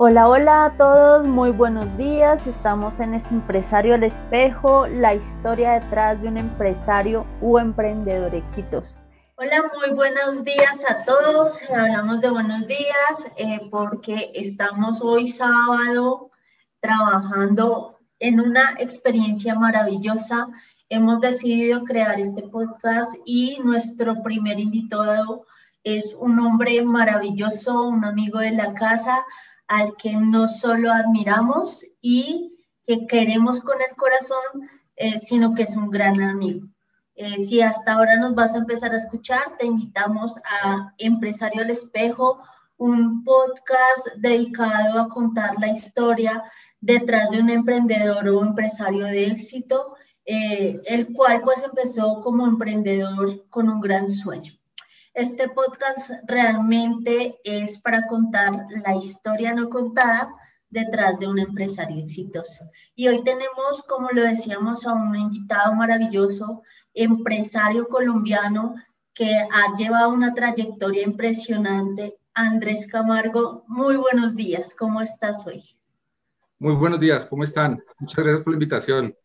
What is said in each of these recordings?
Hola, hola a todos, muy buenos días. Estamos en Empresario al Espejo, la historia detrás de un empresario o emprendedor exitoso. Hola, muy buenos días a todos. Hablamos de buenos días eh, porque estamos hoy sábado trabajando en una experiencia maravillosa. Hemos decidido crear este podcast y nuestro primer invitado es un hombre maravilloso, un amigo de la casa al que no solo admiramos y que queremos con el corazón, eh, sino que es un gran amigo. Eh, si hasta ahora nos vas a empezar a escuchar, te invitamos a Empresario al Espejo, un podcast dedicado a contar la historia detrás de un emprendedor o empresario de éxito, eh, el cual pues empezó como emprendedor con un gran sueño. Este podcast realmente es para contar la historia no contada detrás de un empresario exitoso. Y hoy tenemos, como lo decíamos, a un invitado maravilloso, empresario colombiano que ha llevado una trayectoria impresionante. Andrés Camargo, muy buenos días, ¿cómo estás hoy? Muy buenos días, ¿cómo están? Muchas gracias por la invitación.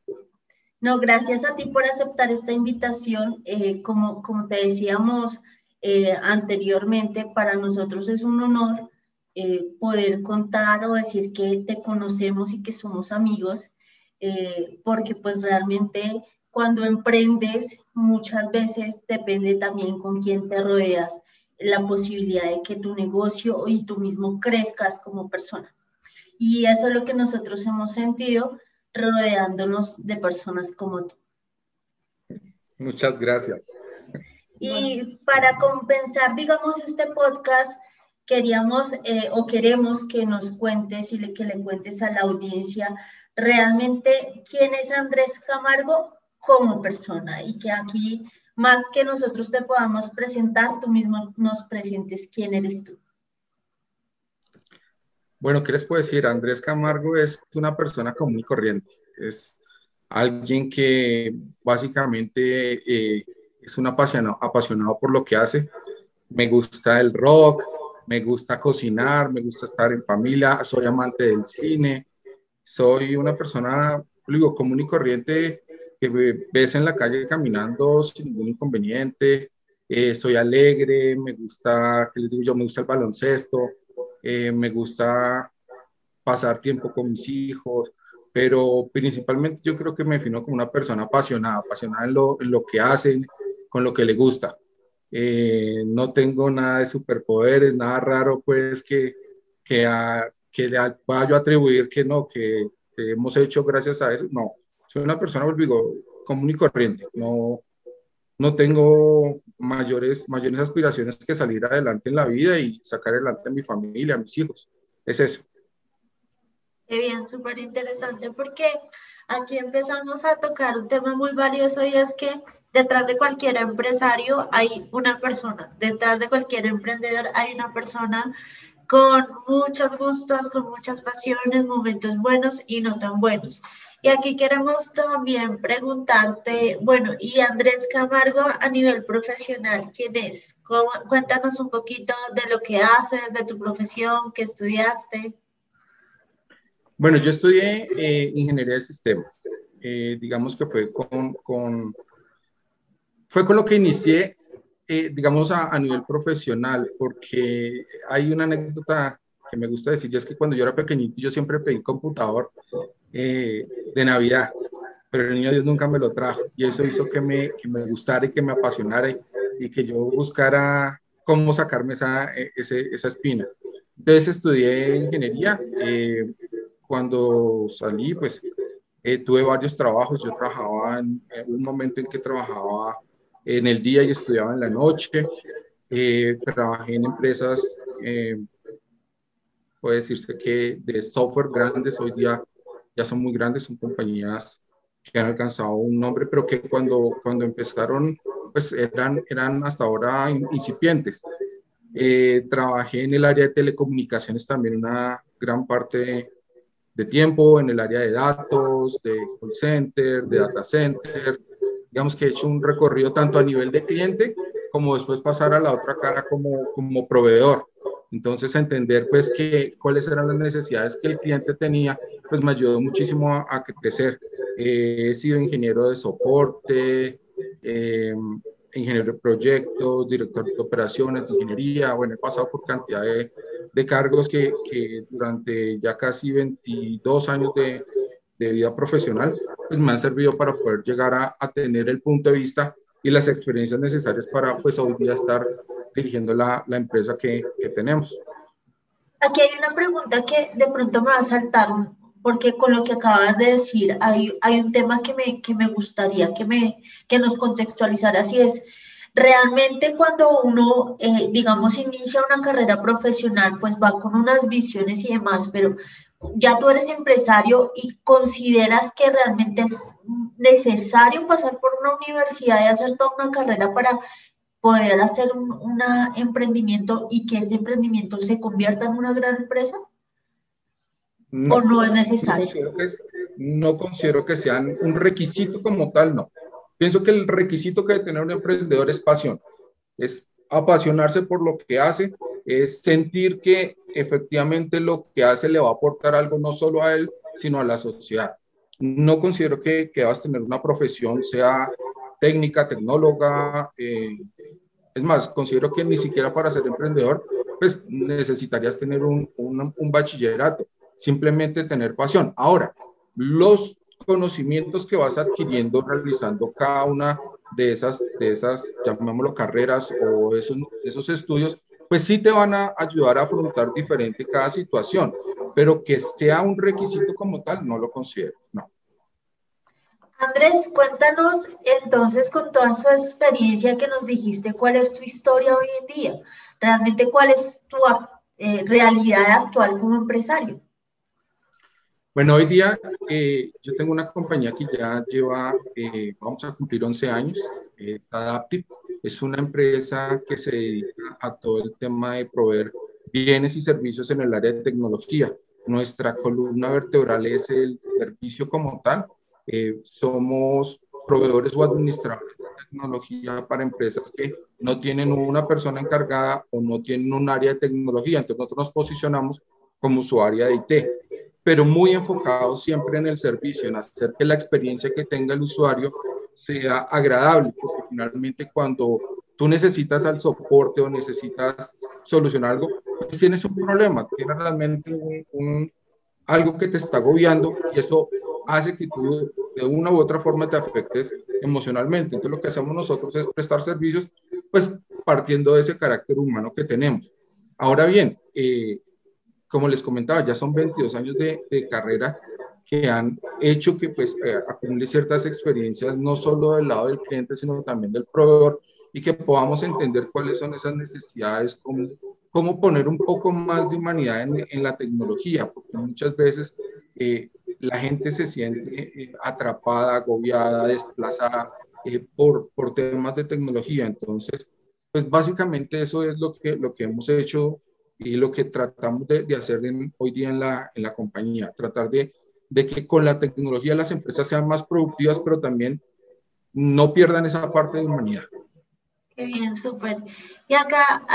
No, gracias a ti por aceptar esta invitación. Eh, como, como te decíamos, eh, anteriormente, para nosotros es un honor eh, poder contar o decir que te conocemos y que somos amigos, eh, porque pues realmente cuando emprendes muchas veces depende también con quién te rodeas la posibilidad de que tu negocio y tú mismo crezcas como persona. Y eso es lo que nosotros hemos sentido rodeándonos de personas como tú. Muchas gracias. Y para compensar, digamos, este podcast, queríamos eh, o queremos que nos cuentes y le, que le cuentes a la audiencia realmente quién es Andrés Camargo como persona y que aquí, más que nosotros te podamos presentar, tú mismo nos presentes quién eres tú. Bueno, ¿qué les puedo decir? Andrés Camargo es una persona común y corriente. Es alguien que básicamente... Eh, es un apasionado, apasionado por lo que hace. Me gusta el rock, me gusta cocinar, me gusta estar en familia, soy amante del cine, soy una persona, digo, común y corriente que ves en la calle caminando sin ningún inconveniente, eh, soy alegre, me gusta, ¿qué les digo yo? Me gusta el baloncesto, eh, me gusta pasar tiempo con mis hijos, pero principalmente yo creo que me defino como una persona apasionada, apasionada en lo, en lo que hacen, con lo que le gusta. Eh, no tengo nada de superpoderes, nada raro, pues que, que, que le vaya a atribuir que no, que, hemos hecho gracias a eso. No, soy una persona, digo, común y corriente. No, no tengo mayores, mayores aspiraciones que salir adelante en la vida y sacar adelante a mi familia, a mis hijos. Es eso. Qué bien, súper interesante porque aquí empezamos a tocar un tema muy valioso y es que detrás de cualquier empresario hay una persona, detrás de cualquier emprendedor hay una persona con muchos gustos, con muchas pasiones, momentos buenos y no tan buenos. Y aquí queremos también preguntarte, bueno, y Andrés Camargo a nivel profesional, ¿quién es? cuéntanos un poquito de lo que haces, de tu profesión, qué estudiaste. Bueno, yo estudié eh, ingeniería de sistemas. Eh, digamos que fue con, con, fue con lo que inicié, eh, digamos, a, a, nivel profesional, porque hay una anécdota que me gusta decir, y es que cuando yo era pequeñito yo siempre pedí computador de Navidad, pero el niño Dios nunca me lo trajo, y eso hizo que me, que me gustara y que me apasionara y, y que yo buscara cómo sacarme esa, esa, esa espina. Entonces estudié ingeniería, eh, cuando salí, pues eh, tuve varios trabajos. Yo trabajaba en, un momento en que trabajaba en el día y estudiaba en la noche. Eh, trabajé en empresas, eh, puede decirse que de software grandes, hoy día ya son muy grandes, son compañías que han alcanzado un nombre, pero que cuando, cuando empezaron, pues eran, eran hasta ahora incipientes. trabajé en el área de telecomunicaciones también una gran parte de tiempo en el área de datos, de call center, de data center. Digamos que he hecho un recorrido tanto a nivel de cliente como después pasar a la otra cara como, como proveedor. Entonces, entender pues que cuáles eran las necesidades que el cliente tenía, pues me ayudó muchísimo a, crecer. Eh, he sido ingeniero de soporte, eh, ingeniero de proyectos, director de operaciones, de ingeniería, bueno, he pasado por cantidad de, de cargos que, que, durante ya casi 22 años de, de, vida profesional, pues me han servido para poder llegar a, a, tener el punto de vista y las experiencias necesarias para pues hoy día estar dirigiendo la, la empresa que, que tenemos. Aquí hay una pregunta que de pronto me va a saltar, porque con lo que acabas de decir, hay, hay un tema que me, que me gustaría que, me, que nos contextualizara, así es, realmente cuando uno, eh, digamos, inicia una carrera profesional, pues va con unas visiones y demás, pero ya tú eres empresario y consideras que realmente es necesario pasar por una universidad y hacer toda una carrera para poder hacer un emprendimiento y que este emprendimiento se convierta en una gran empresa? No, ¿O no es necesario? No considero, que, no considero que sean un requisito como tal, no. Pienso que el requisito que debe tener un emprendedor es pasión, es apasionarse por lo que hace, es sentir que efectivamente lo que hace le va a aportar algo no solo a él, sino a la sociedad. No considero que, que debas tener una profesión, sea técnica, tecnóloga, eh, es más, considero que ni siquiera para ser emprendedor, pues necesitarías tener un, un, bachillerato, simplemente tener pasión. Ahora, los conocimientos que vas adquiriendo realizando cada una de esas, de esas llamémoslo carreras o esos, esos estudios, pues sí te van a ayudar a afrontar diferente cada situación, pero que sea un requisito como tal, no lo considero, no. Andrés, cuéntanos entonces con toda su experiencia que nos dijiste, cuál es tu historia hoy en día, realmente cuál es tu eh, realidad actual como empresario. Bueno, hoy día eh, yo tengo una compañía que ya lleva, eh, vamos a cumplir 11 años, Adaptive. Es una empresa que se dedica a todo el tema de proveer bienes y servicios en el área de tecnología. Nuestra columna vertebral es el servicio como tal, eh, somos proveedores o administradores de tecnología para empresas que no tienen una persona encargada o no tienen un área de tecnología. Entonces nosotros nos posicionamos como usuaria de IT, pero muy enfocados siempre en el servicio, en hacer que la experiencia que tenga el usuario sea agradable, porque finalmente cuando tú necesitas al soporte o necesitas solucionar algo, pues tienes un problema, tienes realmente un, algo que te está agobiando y eso hace que tú de una u otra forma te afectes emocionalmente. Entonces lo que hacemos nosotros es prestar servicios, pues partiendo de ese carácter humano que tenemos. Ahora bien, eh, como les comentaba, ya son 22 años de, carrera que han hecho que pues eh, acumule ciertas experiencias no solo del lado del cliente, sino también del proveedor y que podamos entender cuáles son esas necesidades, cómo, cómo poner un poco más de humanidad en, en la tecnología, porque muchas veces eh, la gente se siente eh, atrapada, agobiada, desplazada eh, por, por temas de tecnología. Entonces, pues básicamente eso es lo que, lo que hemos hecho y lo que tratamos de, de hacer hoy día en la, en la compañía, tratar de, de que con la tecnología las empresas sean más productivas, pero también no pierdan esa parte de humanidad. Qué bien, súper. Y acá,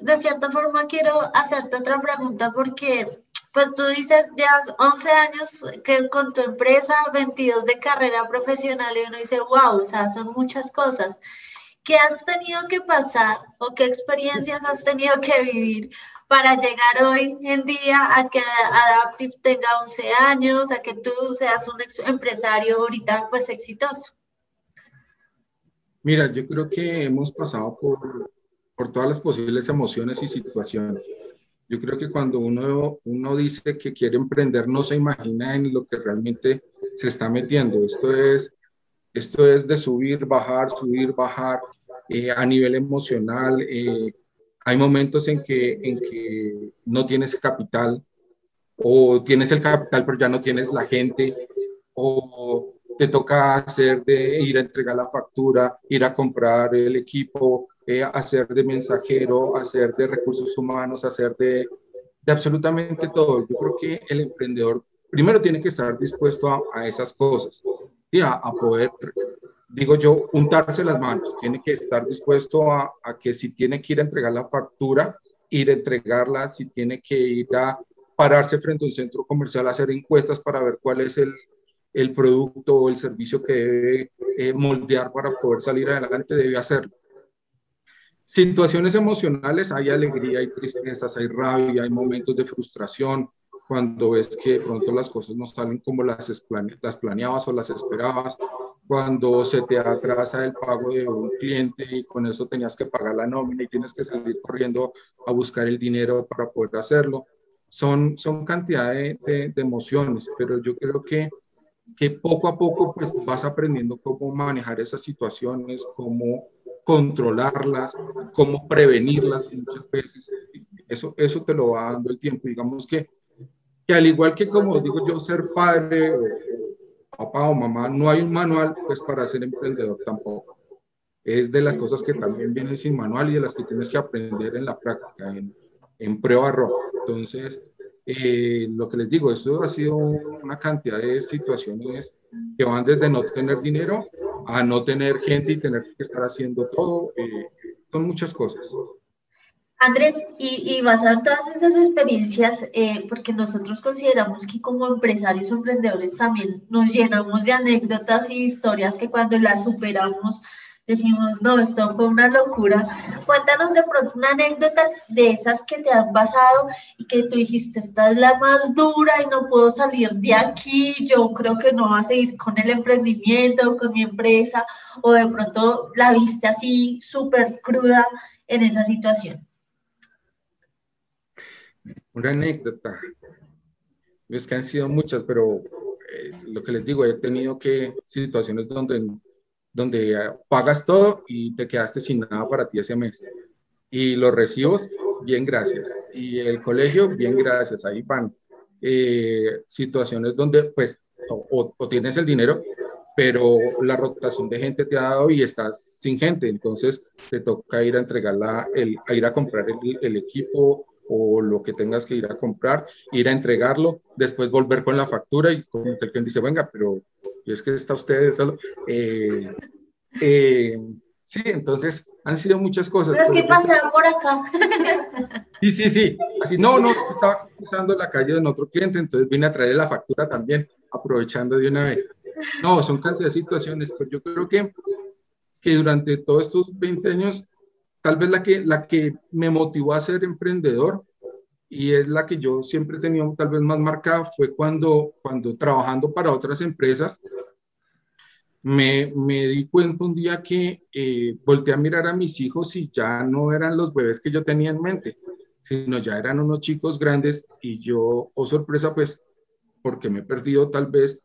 de cierta forma, quiero hacerte otra pregunta porque pues tú dices, ya 11 años que con tu empresa, 22 de carrera profesional y uno dice, wow, o sea, son muchas cosas. ¿Qué has tenido que pasar o qué experiencias has tenido que vivir para llegar hoy en día a que Adaptive tenga 11 años, a que tú seas un empresario ahorita pues exitoso? Mira, yo creo que hemos pasado por, por todas las posibles emociones y situaciones. Yo creo que cuando uno, uno dice que quiere emprender, no se imagina en lo que realmente se está metiendo. Esto es, esto es de subir, bajar, subir, bajar eh, a nivel emocional. Eh, hay momentos en que, en que no tienes capital o tienes el capital pero ya no tienes la gente o te toca hacer de ir a entregar la factura, ir a comprar el equipo, eh, hacer de mensajero, hacer de recursos humanos, hacer de, de, absolutamente todo. Yo creo que el emprendedor primero tiene que estar dispuesto a, esas cosas y a, poder, digo yo, untarse las manos. Tiene que estar dispuesto a, a, que si tiene que ir a entregar la factura, ir a entregarla, si tiene que ir a pararse frente a un centro comercial a hacer encuestas para ver cuál es el, el producto o el servicio que debe eh, moldear para poder salir adelante, debe hacerlo. Situaciones emocionales, hay alegría, hay tristezas, hay rabia, hay momentos de frustración, cuando ves que pronto las cosas no salen como las, las planeabas o las esperabas, cuando se te atrasa el pago de un cliente y con eso tenías que pagar la nómina y tienes que salir corriendo a buscar el dinero para poder hacerlo. Son, son cantidad de, de, de emociones, pero yo creo que, que poco a poco pues vas aprendiendo cómo manejar esas situaciones, cómo controlarlas, cómo prevenirlas muchas veces. Eso, eso te lo va dando el tiempo. Digamos que, que al igual que como digo yo, ser padre, papá o mamá, no hay un manual pues para ser emprendedor tampoco. Es de las cosas que también vienen sin manual y de las que tienes que aprender en la práctica, en, en prueba roja. Entonces, eh, lo que les digo, eso ha sido una cantidad de situaciones que van desde no tener dinero a no tener gente y tener que estar haciendo todo. Eh, son muchas cosas. Andrés, y, basado en todas esas experiencias, eh, porque nosotros consideramos que como empresarios o emprendedores también nos llenamos de anécdotas y historias que cuando las superamos decimos, no, esto fue una locura. Cuéntanos de pronto una anécdota de esas que te han pasado y que tú dijiste, esta es la más dura y no puedo salir de aquí, yo creo que no va a seguir con el emprendimiento, con mi empresa, o de pronto la viste así súper cruda en esa situación. Una anécdota. Es que han sido muchas, pero eh, lo que les digo, he tenido que situaciones donde donde pagas todo y te quedaste sin nada para ti ese mes. Y los recibos, bien, gracias. Y el colegio, bien, gracias. Ahí van. Eh, situaciones donde, pues, o, tienes el dinero, pero la rotación de gente te ha dado y estás sin gente. Entonces, te toca ir a entregarla, el, a ir a comprar el, el equipo o lo que tengas que ir a comprar, ir a entregarlo, después volver con la factura y que el quien dice, venga, pero es que está usted solo. Eh, eh, sí, entonces han sido muchas cosas. Pero es que pasan por acá. Sí, sí, sí. Así, no, no, estaba cruzando la calle de otro cliente, entonces vine a traer la factura también, aprovechando de una vez. No, son cantidad de situaciones, pero yo creo que, que durante todos estos 20 años, tal vez la que, la que me motivó a ser emprendedor y es la que yo siempre he tenido tal vez más marcada, fue cuando, cuando trabajando para otras empresas, me, me di cuenta un día que eh, volteé a mirar a mis hijos y ya no eran los bebés que yo tenía en mente, sino ya eran unos chicos grandes y yo, oh sorpresa, pues, porque me he perdido tal vez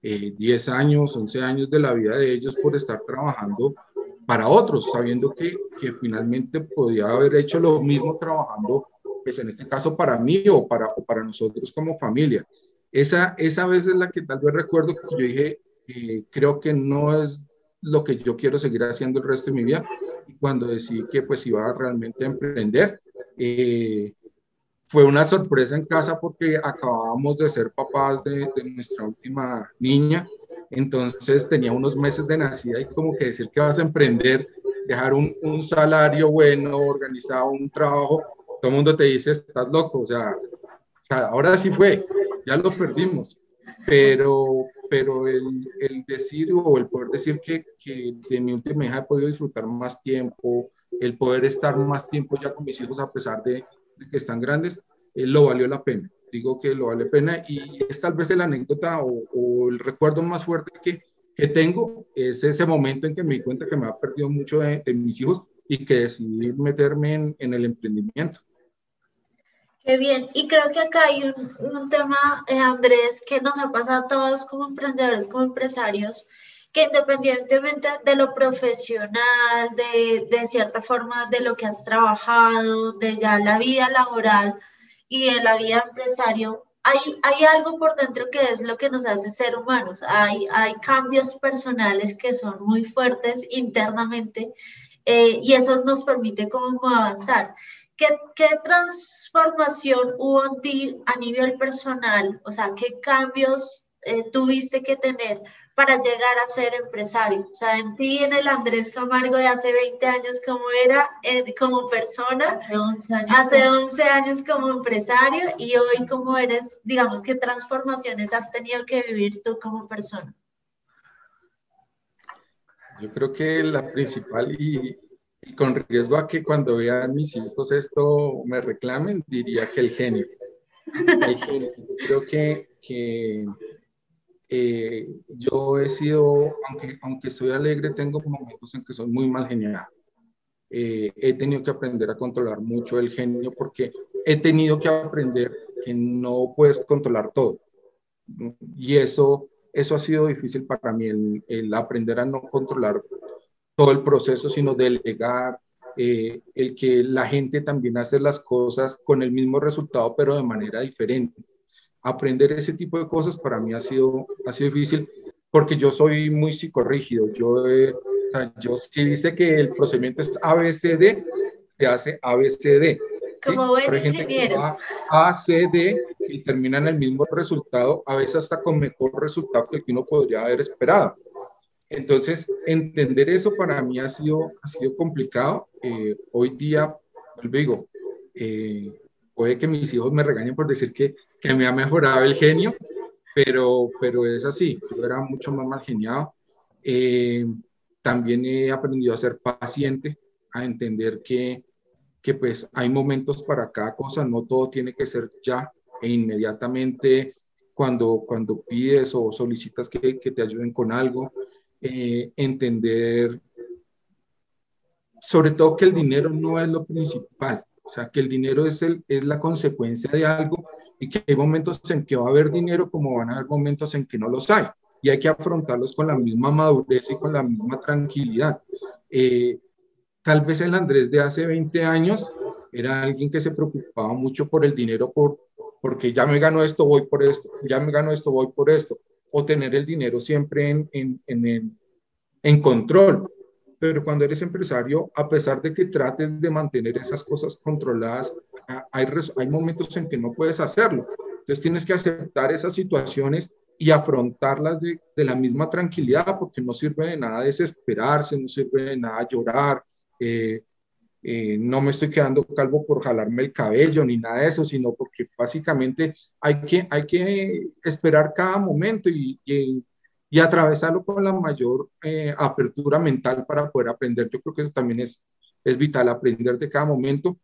10 eh, años, 11 años de la vida de ellos por estar trabajando para otros, sabiendo que, finalmente podía haber hecho lo mismo trabajando pues en este caso para mí o para, o para nosotros como familia. Esa, esa vez es la que tal vez recuerdo que yo dije, eh, creo que no es lo que yo quiero seguir haciendo el resto de mi vida. Y cuando decidí que pues iba realmente a emprender, eh, fue una sorpresa en casa porque acabábamos de ser papás de, nuestra última niña. Entonces tenía unos meses de nacida y como que decir que vas a emprender, dejar un, un salario bueno, organizado, un trabajo, todo el mundo te dice, estás loco, o sea, ahora sí fue, ya lo perdimos, pero, pero el, el decir o el poder decir que, que, de mi última hija he podido disfrutar más tiempo, el poder estar más tiempo ya con mis hijos a pesar de, que están grandes, eh, lo valió la pena. Digo que lo vale pena y es tal vez la anécdota o, el recuerdo más fuerte que, que, tengo, es ese momento en que me di cuenta que me ha perdido mucho de, mis hijos y que decidí meterme en, en el emprendimiento. Qué bien. Y creo que acá hay un, un tema, eh, Andrés, que nos ha pasado a todos como emprendedores, como empresarios, que independientemente de lo profesional, de, de cierta forma de lo que has trabajado, de ya la vida laboral y de la vida empresario, hay, hay algo por dentro que es lo que nos hace ser humanos. Hay, hay cambios personales que son muy fuertes internamente eh, y eso nos permite como avanzar. ¿Qué, ¿Qué, transformación hubo en ti a nivel personal? O sea, ¿qué cambios eh, tuviste que tener para llegar a ser empresario? O sea, en ti, en el Andrés Camargo de hace 20 años, ¿cómo era como persona? Hace 11 años. Hace 11 años como empresario y hoy, ¿cómo eres? Digamos, ¿qué transformaciones has tenido que vivir tú como persona? Yo creo que la principal y, con riesgo a que cuando vean mis hijos esto me reclamen, diría que el genio. El genio. Creo que, que eh, yo he sido, aunque, aunque soy alegre, tengo momentos en que soy muy mal geniado. Eh, he tenido que aprender a controlar mucho el genio porque he tenido que aprender que no puedes controlar todo. Y eso eso ha sido difícil para mí, el, aprender a no controlar todo el proceso, sino delegar, eh, el que la gente también hace las cosas con el mismo resultado, pero de manera diferente. Aprender ese tipo de cosas para mí ha sido, ha sido difícil porque yo soy muy psicorrígido. Yo, eh, yo si dice que el procedimiento es ABCD, se hace ABCD. Como buen ingeniero. ACD y termina en el mismo resultado, a veces hasta con mejor resultado que el que uno podría haber esperado. Entonces, entender eso para mí ha sido, ha sido complicado. Eh, hoy día, digo, eh, puede que mis hijos me regañen por decir que, que me ha mejorado el genio, pero, pero es así, yo era mucho más mal geniado. Eh, también he aprendido a ser paciente, a entender que, que pues hay momentos para cada cosa, no todo tiene que ser ya e inmediatamente cuando, cuando pides o solicitas que, que te ayuden con algo, eh, entender sobre todo que el dinero no es lo principal, o sea, que el dinero es, el, es la consecuencia de algo y que hay momentos en que va a haber dinero como van a haber momentos en que no los hay y hay que afrontarlos con la misma madurez y con la misma tranquilidad. Eh, tal vez el Andrés de hace 20 años era alguien que se preocupaba mucho por el dinero, por, porque ya me gano esto, voy por esto, ya me gano esto, voy por esto, o tener el dinero siempre en, en, en, en control. Pero cuando eres empresario, a pesar de que trates de mantener esas cosas controladas, hay, hay momentos en que no puedes hacerlo. Entonces tienes que aceptar esas situaciones y afrontarlas de, de, la misma tranquilidad, porque no sirve de nada desesperarse, no sirve de nada llorar, eh, eh, no me estoy quedando calvo por jalarme el cabello ni nada de eso, sino porque básicamente hay que, hay que esperar cada momento y, y, atravesarlo con la mayor eh, apertura mental para poder aprender. Yo creo que eso también es, es vital, aprender de cada momento.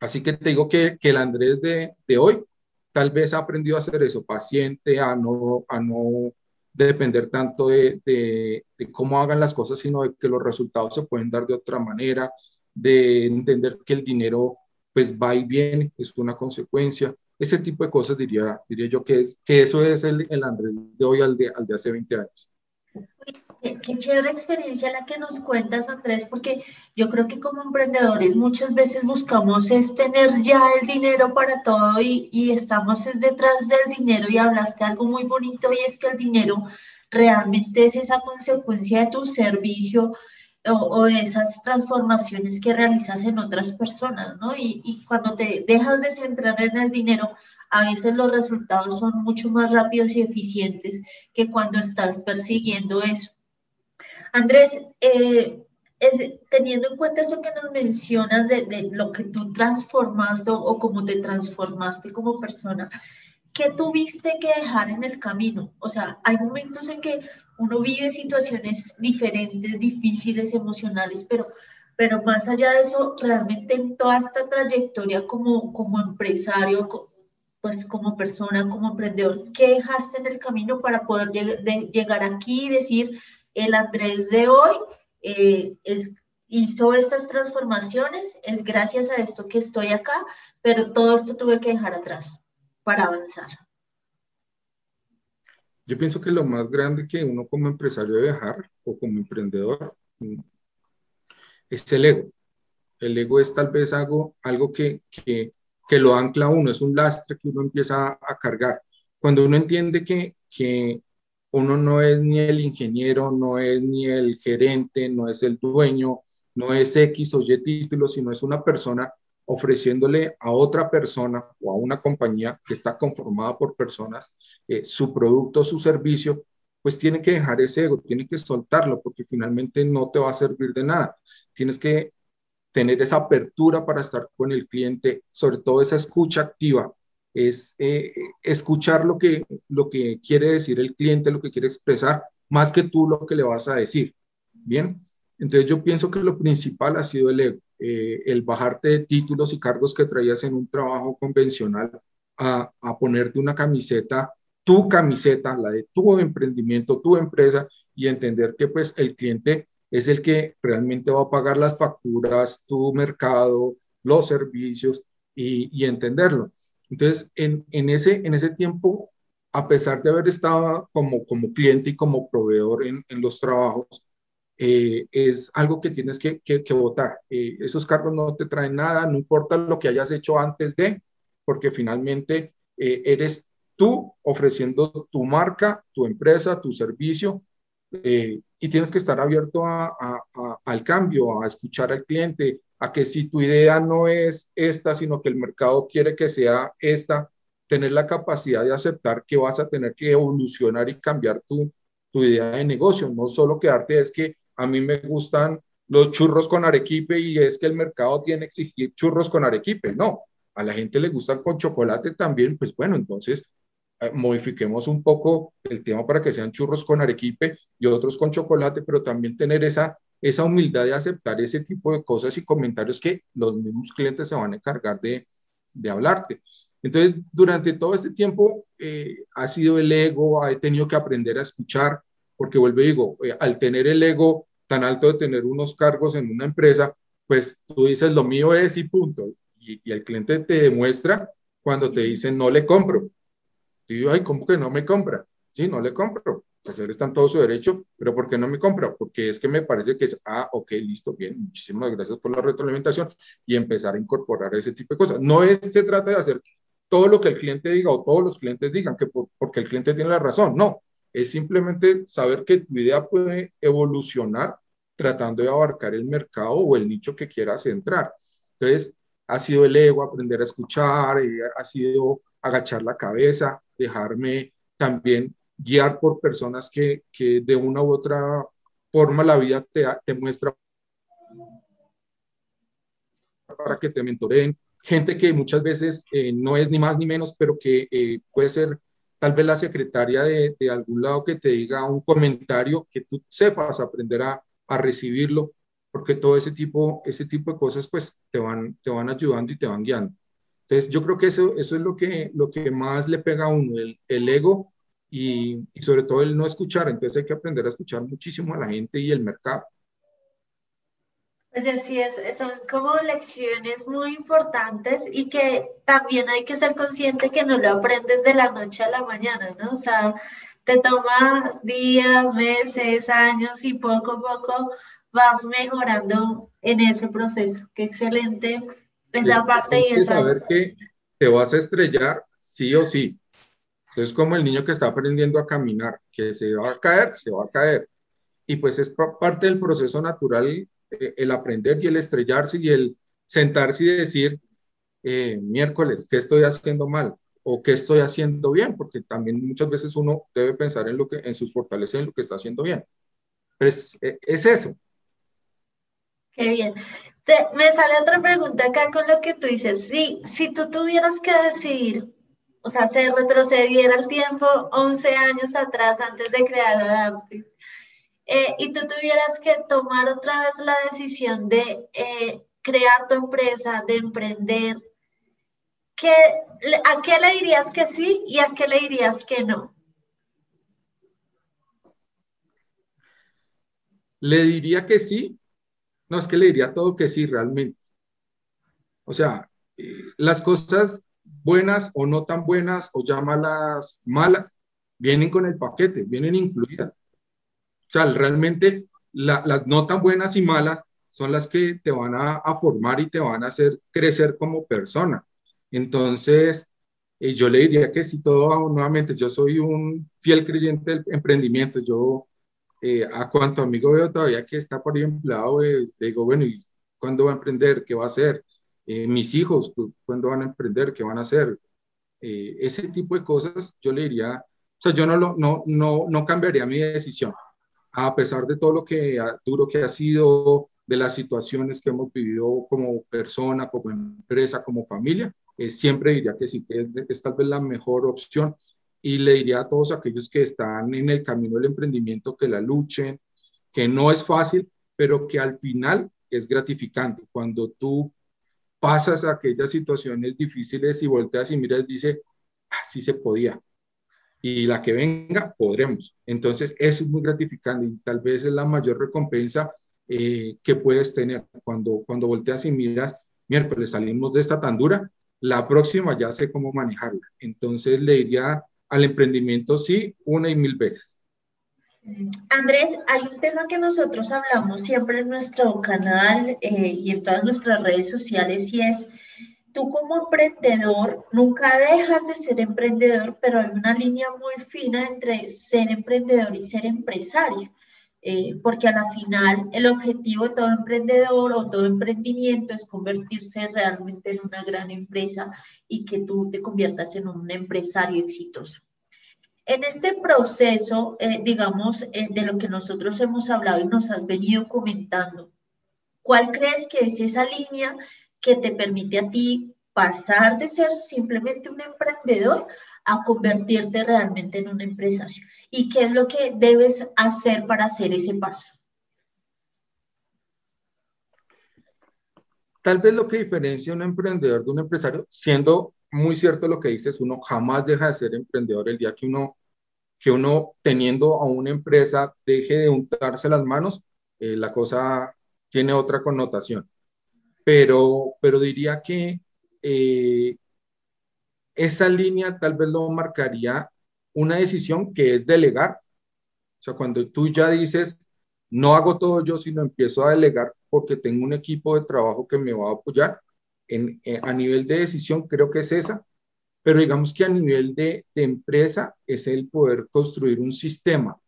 Así que te digo que, que el Andrés de, de, hoy tal vez ha aprendido a hacer eso, paciente, a no, a no depender tanto de, de, de cómo hagan las cosas, sino de que los resultados se pueden dar de otra manera, de entender que el dinero pues va y viene, es una consecuencia. Ese tipo de cosas diría, diría yo que, que eso es el, el Andrés de hoy al de, al de hace 20 años. Qué, qué, chévere experiencia la que nos cuentas, Andrés, porque yo creo que como emprendedores muchas veces buscamos es tener ya el dinero para todo y, y estamos es detrás del dinero y hablaste algo muy bonito y es que el dinero realmente es esa consecuencia de tu servicio, o, esas transformaciones que realizas en otras personas, ¿no? Y, cuando te dejas de centrar en el dinero, a veces los resultados son mucho más rápidos y eficientes que cuando estás persiguiendo eso. Andrés, eh, teniendo en cuenta eso que nos mencionas de, de lo que tú transformaste o, o cómo te transformaste como persona, ¿qué tuviste que dejar en el camino? O sea, hay momentos en que uno vive situaciones diferentes, difíciles, emocionales, pero, pero más allá de eso, realmente en toda esta trayectoria como, como empresario, pues como persona, como emprendedor, ¿qué dejaste en el camino para poder llegar aquí y decir, el Andrés de hoy eh, es, hizo estas transformaciones, es gracias a esto que estoy acá, pero todo esto tuve que dejar atrás para avanzar? Yo pienso que lo más grande que uno como empresario debe dejar o como emprendedor mm, es el ego. El ego es tal vez algo, algo que, que, lo ancla a uno, es un lastre que uno empieza a, cargar. Cuando uno entiende que, que uno no es ni el ingeniero, no es ni el gerente, no es el dueño, no es X o Y título, sino es una persona ofreciéndole a otra persona o a una compañía que está conformada por personas eh, su producto, su servicio, pues tiene que dejar ese ego, tiene que soltarlo, porque finalmente no te va a servir de nada. Tienes que tener esa apertura para estar con el cliente, sobre todo esa escucha activa, es eh, escuchar lo que, lo que quiere decir el cliente, lo que quiere expresar, más que tú lo que le vas a decir. Bien, entonces yo pienso que lo principal ha sido el ego, eh, el bajarte de títulos y cargos que traías en un trabajo convencional a, a ponerte una camiseta, tu camiseta, la de tu emprendimiento, tu empresa, y entender que pues el cliente es el que realmente va a pagar las facturas, tu mercado, los servicios y, y entenderlo. Entonces, en, en, ese, en ese tiempo, a pesar de haber estado como, como cliente y como proveedor en, en los trabajos, eh, es algo que tienes que, que, votar. Eh, esos cargos no te traen nada, no importa lo que hayas hecho antes de, porque finalmente eh, eres tú ofreciendo tu marca, tu empresa, tu servicio, y tienes que estar abierto a, al cambio, a escuchar al cliente, a que si tu idea no es esta, sino que el mercado quiere que sea esta, tener la capacidad de aceptar que vas a tener que evolucionar y cambiar tu, tu idea de negocio, no solo quedarte es que a mí me gustan los churros con arequipe y es que el mercado tiene que exigir churros con arequipe. No, a la gente le gustan con chocolate también, pues bueno, entonces eh, modifiquemos un poco el tema para que sean churros con arequipe y otros con chocolate, pero también tener esa, esa humildad de aceptar ese tipo de cosas y comentarios que los mismos clientes se van a encargar de, de hablarte. Entonces, durante todo este tiempo eh, ha sido el ego, he tenido que aprender a escuchar, porque vuelvo y digo, eh, al tener el ego tan alto de tener unos cargos en una empresa, pues tú dices lo mío es y punto. Y, el cliente te demuestra cuando te dice no le compro. Y yo, ay, ¿cómo que no me compra? Sí, no le compro. Pues él está en todo su derecho, pero ¿por qué no me compra? Porque es que me parece que es, ah, ok, listo, bien, muchísimas gracias por la retroalimentación y empezar a incorporar ese tipo de cosas. No es, se trata de hacer todo lo que el cliente diga o todos los clientes digan, que porque el cliente tiene la razón. No, es simplemente saber que tu idea puede evolucionar tratando de abarcar el mercado o el nicho que quieras entrar. Entonces, ha sido el ego, aprender a escuchar, eh, ha sido agachar la cabeza, dejarme también guiar por personas que, que de una u otra forma la vida te, muestra para que te mentoren, gente que muchas veces eh, no es ni más ni menos, pero que eh, puede ser tal vez la secretaria de, de, algún lado que te diga un comentario que tú sepas aprender a, a, recibirlo, porque todo ese tipo, ese tipo de cosas pues te van, te van ayudando y te van guiando. Entonces yo creo que eso, eso es lo que, lo que más le pega a uno, el, el ego y, y sobre todo el no escuchar. Entonces hay que aprender a escuchar muchísimo a la gente y el mercado. Pues así es, son como lecciones muy importantes y que también hay que ser consciente que no lo aprendes de la noche a la mañana, ¿no? O sea, te toma días, meses, años y poco a poco vas mejorando en ese proceso. Qué excelente esa parte y esa... Saber que te vas a estrellar sí o sí. Es como el niño que está aprendiendo a caminar, que se va a caer, se va a caer. Y pues es parte del proceso natural eh, el aprender y el estrellarse y el sentarse y decir, eh, miércoles, ¿qué estoy haciendo mal? ¿O qué estoy haciendo bien? Porque también muchas veces uno debe pensar en, lo que, en sus fortalezas, en lo que está haciendo bien. Pero es, eh, es eso. Qué bien. me sale otra pregunta acá con lo que tú dices. Si, si tú tuvieras que decidir, o sea, se retrocediera el tiempo 11 años atrás antes de crear Adaptive, eh, y tú tuvieras que tomar otra vez la decisión de eh, crear tu empresa, de emprender, ¿qué, ¿a qué le dirías que sí y a qué le dirías que no? Le diría que sí. No, es que le diría todo que sí, realmente. O sea, eh, las cosas buenas o no tan buenas o ya malas, malas, vienen con el paquete, vienen incluidas. O sea, realmente las no tan buenas y malas son las que te van a, formar y te van a hacer crecer como persona. Entonces, eh, yo le diría que si todo, nuevamente, yo soy un fiel creyente del emprendimiento. Yo, eh, a cuanto amigo veo todavía que está por ahí empleado, eh, digo, bueno, ¿y cuándo va a emprender? ¿Qué va a hacer? mis hijos, ¿cuándo van a emprender? ¿Qué van a hacer? ese tipo de cosas, yo le diría, sea, yo no, lo, no, no, no cambiaría mi decisión, a pesar de todo lo que duro que ha sido, de las situaciones que hemos vivido como persona, como empresa, como familia, eh, siempre diría que sí, que es, es, tal vez la mejor opción y le diría a todos aquellos que están en el camino del emprendimiento que la luchen, que no es fácil, pero que al final es gratificante. Cuando tú pasas aquellas situaciones difíciles y volteas y miras, dice, así ah, se podía. Y la que venga, podremos. Entonces, eso es muy gratificante y tal vez es la mayor recompensa eh, que puedes tener cuando, cuando volteas y miras, miércoles salimos de esta tan dura, la próxima ya sé cómo manejarla. Entonces, le diría al emprendimiento sí una y mil veces. Andrés, hay un tema que nosotros hablamos siempre en nuestro canal eh, y en todas nuestras redes sociales y es, tú como emprendedor nunca dejas de ser emprendedor, pero hay una línea muy fina entre ser emprendedor y ser empresario. Eh, porque a la final el objetivo de todo emprendedor o todo emprendimiento es convertirse realmente en una gran empresa y que tú te conviertas en un empresario exitoso. En este proceso, eh, digamos, eh, de lo que nosotros hemos hablado y nos has venido comentando, ¿cuál crees que es esa línea que te permite a ti pasar de ser simplemente un emprendedor a convertirte realmente en un empresario? ¿Y qué es lo que debes hacer para hacer ese paso? Tal vez lo que diferencia a un emprendedor de un empresario, siendo muy cierto lo que dices, uno jamás deja de ser emprendedor el día que uno, que uno teniendo a una empresa deje de untarse las manos, eh, la cosa tiene otra connotación. Pero, pero diría que eh, esa línea tal vez lo marcaría una decisión que es delegar. O sea, cuando tú ya dices, no hago todo yo, sino empiezo a delegar porque tengo un equipo de trabajo que me va a apoyar. En, eh, a nivel de decisión creo que es esa, pero digamos que a nivel de, de empresa es el poder construir un sistema,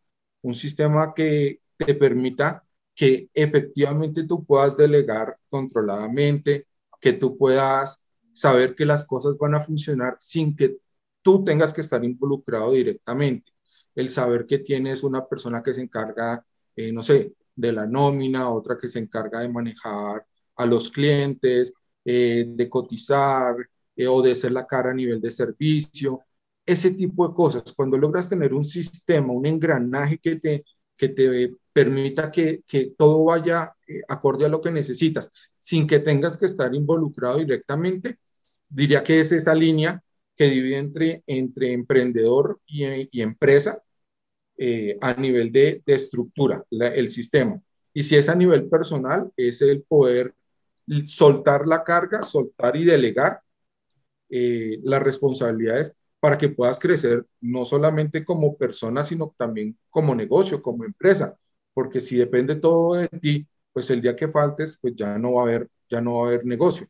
un sistema que te permita que efectivamente tú puedas delegar controladamente, que tú puedas saber que las cosas van a funcionar sin que tú tengas que estar involucrado directamente. El saber que tienes una persona que se encarga, eh, no sé, de la nómina, otra que se encarga de manejar a los clientes, eh, de cotizar eh, o de ser la cara a nivel de servicio, ese tipo de cosas. Cuando logras tener un sistema, un engranaje que te, que te permita que, que todo vaya acorde a lo que necesitas, sin que tengas que estar involucrado directamente, diría que es esa línea que divide entre, entre emprendedor y, y empresa eh, a nivel de, de estructura, el sistema. Y si es a nivel personal, es el poder soltar la carga, soltar y delegar eh, las responsabilidades para que puedas crecer no solamente como persona, sino también como negocio, como empresa. Porque si depende todo de ti, pues el día que faltes, pues ya no va a haber, ya no va a haber negocio.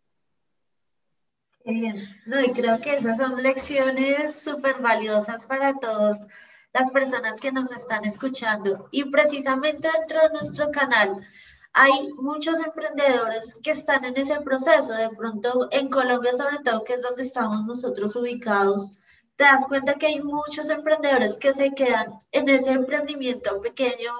No, y creo que esas son lecciones súper valiosas para todas las personas que nos están escuchando. Y precisamente dentro de nuestro canal hay muchos emprendedores que están en ese proceso. De pronto en Colombia, sobre todo, que es donde estamos nosotros ubicados, te das cuenta que hay muchos emprendedores que se quedan en ese emprendimiento pequeño,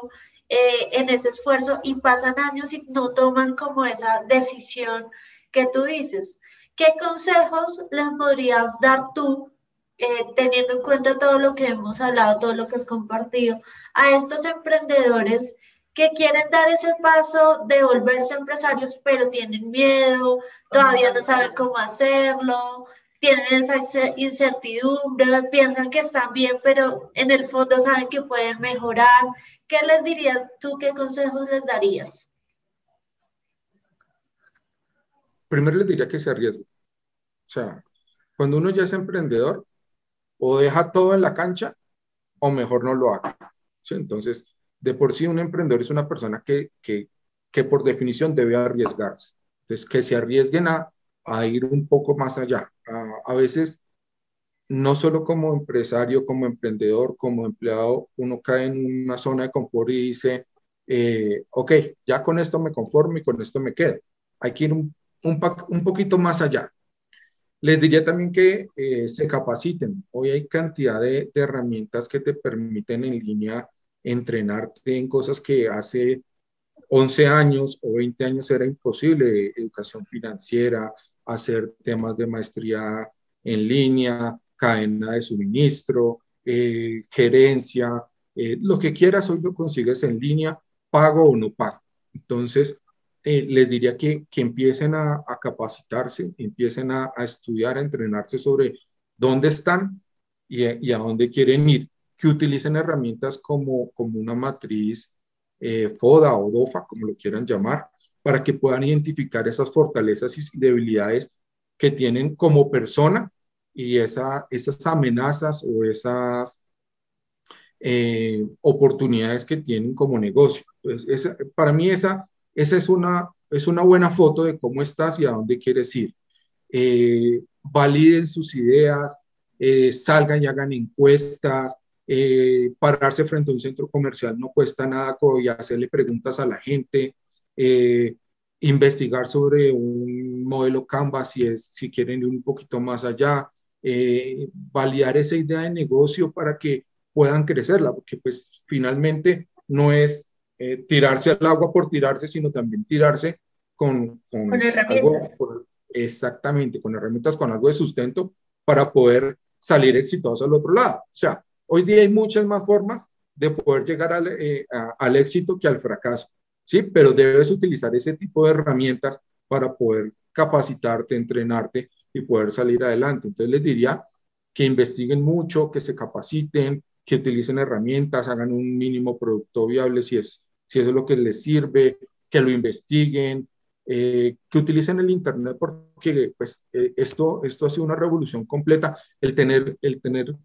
eh, en ese esfuerzo y pasan años y no toman como esa decisión que tú dices. ¿Qué consejos les podrías dar tú, eh, teniendo en cuenta todo lo que hemos hablado, todo lo que has compartido, a estos emprendedores que quieren dar ese paso de volverse empresarios, pero tienen miedo, todavía no saben cómo hacerlo, tienen esa incertidumbre, piensan que están bien, pero en el fondo saben que pueden mejorar. ¿Qué les dirías tú? ¿Qué consejos les darías? primero les diría que se arriesgue. O sea, cuando uno ya es emprendedor, o deja todo en la cancha, o mejor no lo haga. Entonces, de por sí un emprendedor es una persona que, que, que por definición debe arriesgarse. Entonces, que se arriesguen a, a ir un poco más allá. A, a, veces, no solo como empresario, como emprendedor, como empleado, uno cae en una zona de confort y dice, eh, ok, ya con esto me conformo y con esto me quedo. Hay que ir un un, un poquito más allá. Les diría también que eh, se capaciten. Hoy hay cantidad de, herramientas que te permiten en línea entrenarte en cosas que hace 11 años o 20 años era imposible. Educación financiera, hacer temas de maestría en línea, cadena de suministro, eh, gerencia, eh, lo que quieras hoy lo consigues en línea, pago o no pago. Entonces, eh, les diría que, que empiecen a, capacitarse, empiecen a, estudiar, a entrenarse sobre dónde están y, y, a dónde quieren ir, que utilicen herramientas como, como una matriz FODA o DOFA, como lo quieran llamar, para que puedan identificar esas fortalezas y debilidades que tienen como persona y esa, esas amenazas o esas eh, oportunidades que tienen como negocio. Pues para mí esa, esa es, una, es una buena foto de cómo estás y a dónde quieres ir. Eh, validen sus ideas, eh, salgan y hagan encuestas, pararse frente a un centro comercial no cuesta nada y hacerle preguntas a la gente, investigar sobre un modelo Canvas si, es, si quieren ir un poquito más allá, eh, validar esa idea de negocio para que puedan crecerla, porque pues finalmente no es eh, tirarse al agua por tirarse, sino también tirarse con, con, herramientas. exactamente, con herramientas, con algo de sustento para poder salir exitosos al otro lado. O sea, hoy día hay muchas más formas de poder llegar al, eh, al éxito que al fracaso, ¿sí? Pero debes utilizar ese tipo de herramientas para poder capacitarte, entrenarte y poder salir adelante. Entonces les diría que investiguen mucho, que se capaciten, que utilicen herramientas, hagan un mínimo producto viable si es, si es lo que les sirve, que lo investiguen, eh, que utilicen el Internet porque pues, eh, esto, esto ha sido una revolución completa, el tener, el tener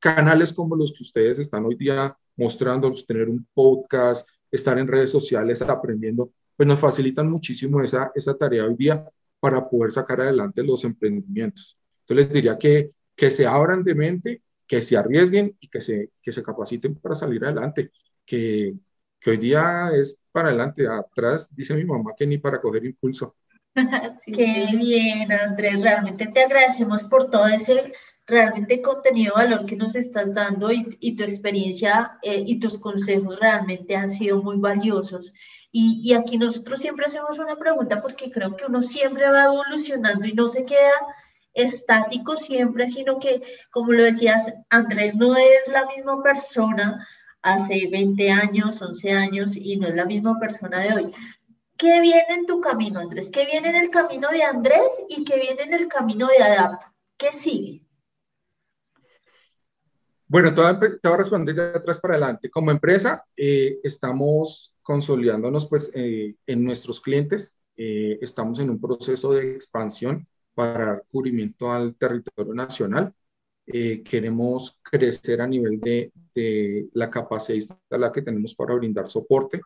canales como los que ustedes están hoy día mostrando, tener un podcast, estar en redes sociales aprendiendo, pues nos facilitan muchísimo esa, esa tarea hoy día para poder sacar adelante los emprendimientos. Entonces les diría que, que se abran de mente, que se arriesguen y que se, que se capaciten para salir adelante, que, que hoy día es para adelante, atrás dice mi mamá que ni para coger impulso. Qué bien, Andrés, realmente te agradecemos por todo ese realmente contenido de valor que nos estás dando y, y tu experiencia eh, y tus consejos realmente han sido muy valiosos. Y, y, aquí nosotros siempre hacemos una pregunta porque creo que uno siempre va evolucionando y no se queda estático siempre, sino que, como lo decías, Andrés no es la misma persona hace 20 años, 11 años y no es la misma persona de hoy. ¿Qué viene en tu camino, Andrés? ¿Qué viene en el camino de Andrés y qué viene en el camino de ADAP? ¿Qué sigue? Bueno, te voy, a, responder de atrás para adelante. Como empresa, eh, estamos consolidándonos pues, eh, en nuestros clientes. Eh, estamos en un proceso de expansión para dar cubrimiento al territorio nacional. queremos crecer a nivel de, de la capacidad la que tenemos para brindar soporte,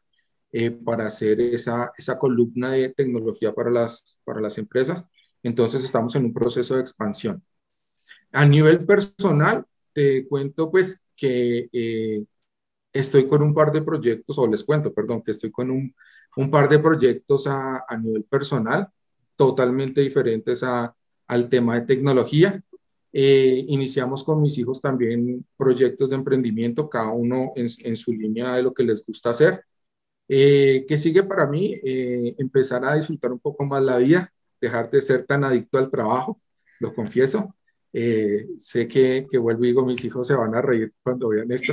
para hacer esa, esa columna de tecnología para las, para las empresas. Entonces, estamos en un proceso de expansión. A nivel personal, te cuento pues que eh, estoy con un par de proyectos, o les cuento, perdón, que estoy con un, un par de proyectos a, a, nivel personal, totalmente diferentes a, al tema de tecnología. Eh, iniciamos con mis hijos también proyectos de emprendimiento, cada uno en, en su línea de lo que les gusta hacer. Eh, que sigue para mí empezar a disfrutar un poco más la vida, dejar de ser tan adicto al trabajo, lo confieso, eh, sé que, que vuelvo y digo, mis hijos se van a reír cuando vean esto,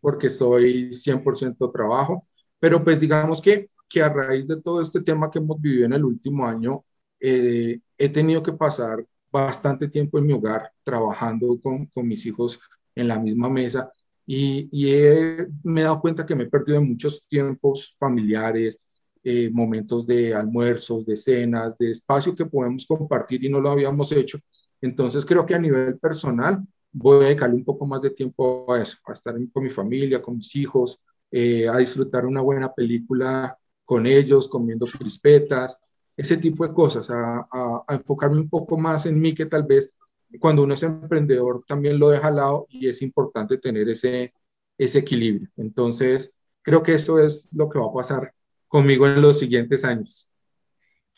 porque soy 100% trabajo, pero pues digamos que, que a raíz de todo este tema que hemos vivido en el último año, eh, he tenido que pasar bastante tiempo en mi hogar trabajando con, con mis hijos en la misma mesa y, y me he dado cuenta que me he perdido en muchos tiempos familiares, eh, momentos de almuerzos, de cenas, de espacio que podemos compartir y no lo habíamos hecho entonces creo que a nivel personal voy a dedicarle un poco más de tiempo a eso, a estar con mi familia, con mis hijos, eh, a disfrutar una buena película con ellos, comiendo crispetas, ese tipo de cosas, a, enfocarme un poco más en mí que tal vez cuando uno es emprendedor también lo deja al lado y es importante tener ese equilibrio. Entonces, creo que eso es lo que va a pasar conmigo en los siguientes años.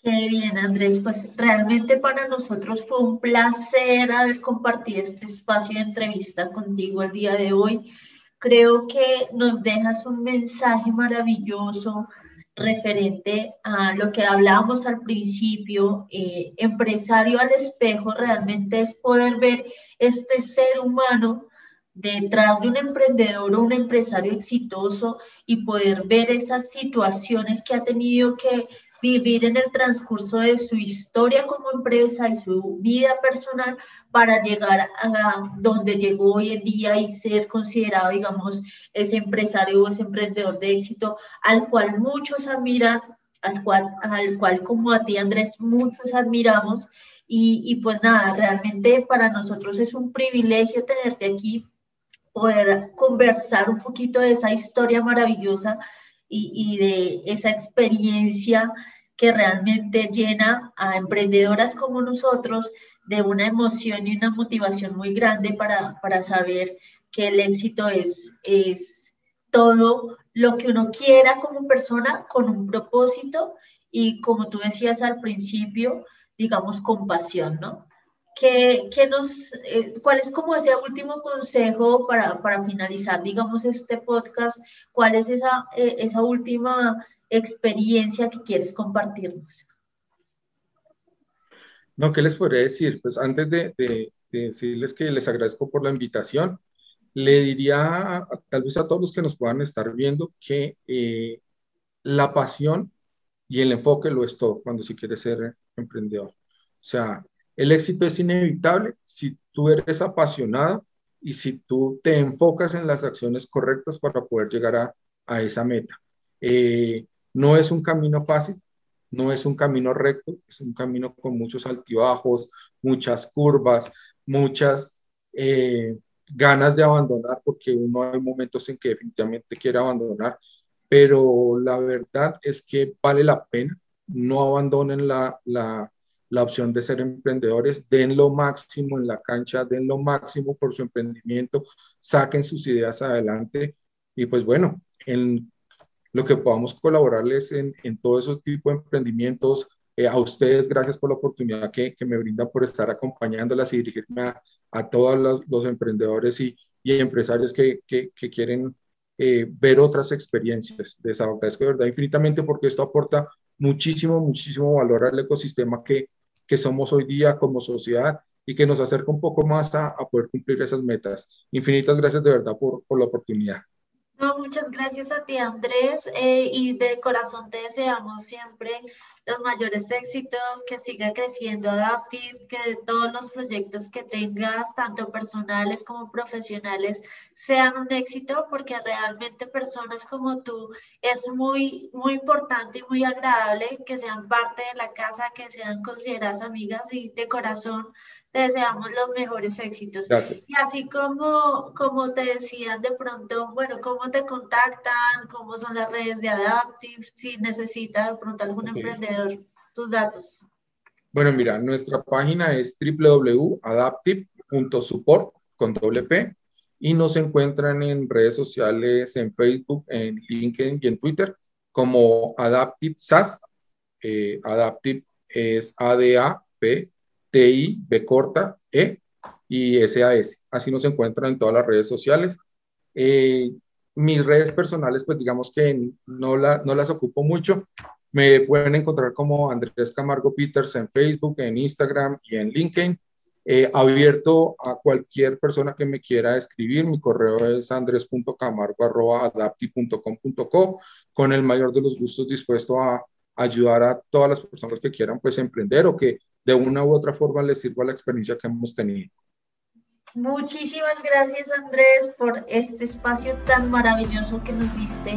Qué bien, Andrés. Pues realmente para nosotros fue un placer haber compartido este espacio de entrevista contigo el día de hoy. Creo que nos dejas un mensaje maravilloso referente a lo que hablábamos al principio, eh, empresario al espejo realmente es poder ver este ser humano detrás de un emprendedor o un empresario exitoso y poder ver esas situaciones que ha tenido que vivir en el transcurso de su historia como empresa y su vida personal para llegar a donde llegó hoy en día y ser considerado, digamos, ese empresario o ese emprendedor de éxito al cual muchos admiran, al cual, al cual como a ti Andrés, muchos admiramos. Y, y pues nada, realmente para nosotros es un privilegio tenerte aquí, poder conversar un poquito de esa historia maravillosa y, de esa experiencia que realmente llena a emprendedoras como nosotros de una emoción y una motivación muy grande para, para saber que el éxito es, es todo lo que uno quiera como persona con un propósito y como tú decías al principio, digamos, con pasión, ¿no? ¿Qué, nos, eh, ¿Cuál es como ese último consejo para, para, finalizar, digamos, este podcast? ¿Cuál es esa, eh, esa última experiencia que quieres compartirnos? No, ¿qué les podría decir? Pues antes de, de, decirles que les agradezco por la invitación, le diría tal vez a todos los que nos puedan estar viendo que eh, la pasión y el enfoque lo es todo cuando se quiere ser emprendedor. O sea, el éxito es inevitable si tú eres apasionado y si tú te enfocas en las acciones correctas para poder llegar a, esa meta. Eh, no es un camino fácil, no es un camino recto, es un camino con muchos altibajos, muchas curvas, muchas eh, ganas de abandonar, porque uno hay momentos en que definitivamente quiere abandonar, pero la verdad es que vale la pena, no abandonen la, la la opción de ser emprendedores, den lo máximo en la cancha, den lo máximo por su emprendimiento, saquen sus ideas adelante y pues bueno, en lo que podamos colaborarles en, en todo ese tipo de emprendimientos, eh, a ustedes, gracias por la oportunidad que, que, me brindan por estar acompañándolas y dirigirme a, a todos los, los, emprendedores y, y empresarios que, que, que quieren eh, ver otras experiencias. Les agradezco de verdad infinitamente porque esto aporta muchísimo, muchísimo valor al ecosistema que, que somos hoy día como sociedad y que nos acerca un poco más a, poder cumplir esas metas. Infinitas gracias de verdad por, por la oportunidad. No, muchas gracias a ti, Andrés, eh, y de corazón te deseamos siempre los mayores éxitos, que siga creciendo Adaptive, que todos los proyectos que tengas, tanto personales como profesionales, sean un éxito, porque realmente personas como tú es muy, muy importante y muy agradable que sean parte de la casa, que sean consideradas amigas y de corazón te deseamos los mejores éxitos. Gracias. Y así como, como te decían de pronto, bueno, cómo te contactan, cómo son las redes de Adaptive, si necesita de pronto algún emprendedor, tus datos. Bueno, mira, nuestra página es www.adaptive.support con doble P y nos encuentran en redes sociales, en Facebook, en LinkedIn y en Twitter como Adaptive SAS. Eh, Adaptive es A-D-A-P TI, B corta, E y SAS. Así nos encuentran en todas las redes sociales. Eh, mis redes personales, pues digamos que no, la, no las ocupo mucho. Me pueden encontrar como Andrés Camargo Peters en Facebook, en Instagram y en LinkedIn. Eh, abierto a cualquier persona que me quiera escribir. Mi correo es andres.camargo.adapti.com.co. Con el mayor de los gustos dispuesto a ayudar a todas las personas que quieran pues emprender o que de una u otra forma les sirva la experiencia que hemos tenido. Muchísimas gracias Andrés por este espacio tan maravilloso que nos diste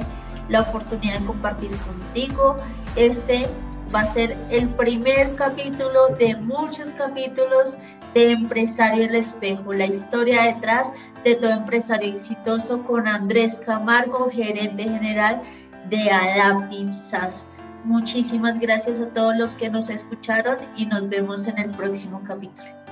la oportunidad de compartir contigo. Este va a ser el primer capítulo de muchos capítulos de Empresario el Espejo, la historia detrás de todo empresario exitoso con Andrés Camargo, gerente general de Adaptive SAS. Muchísimas gracias a todos los que nos escucharon y nos vemos en el próximo capítulo.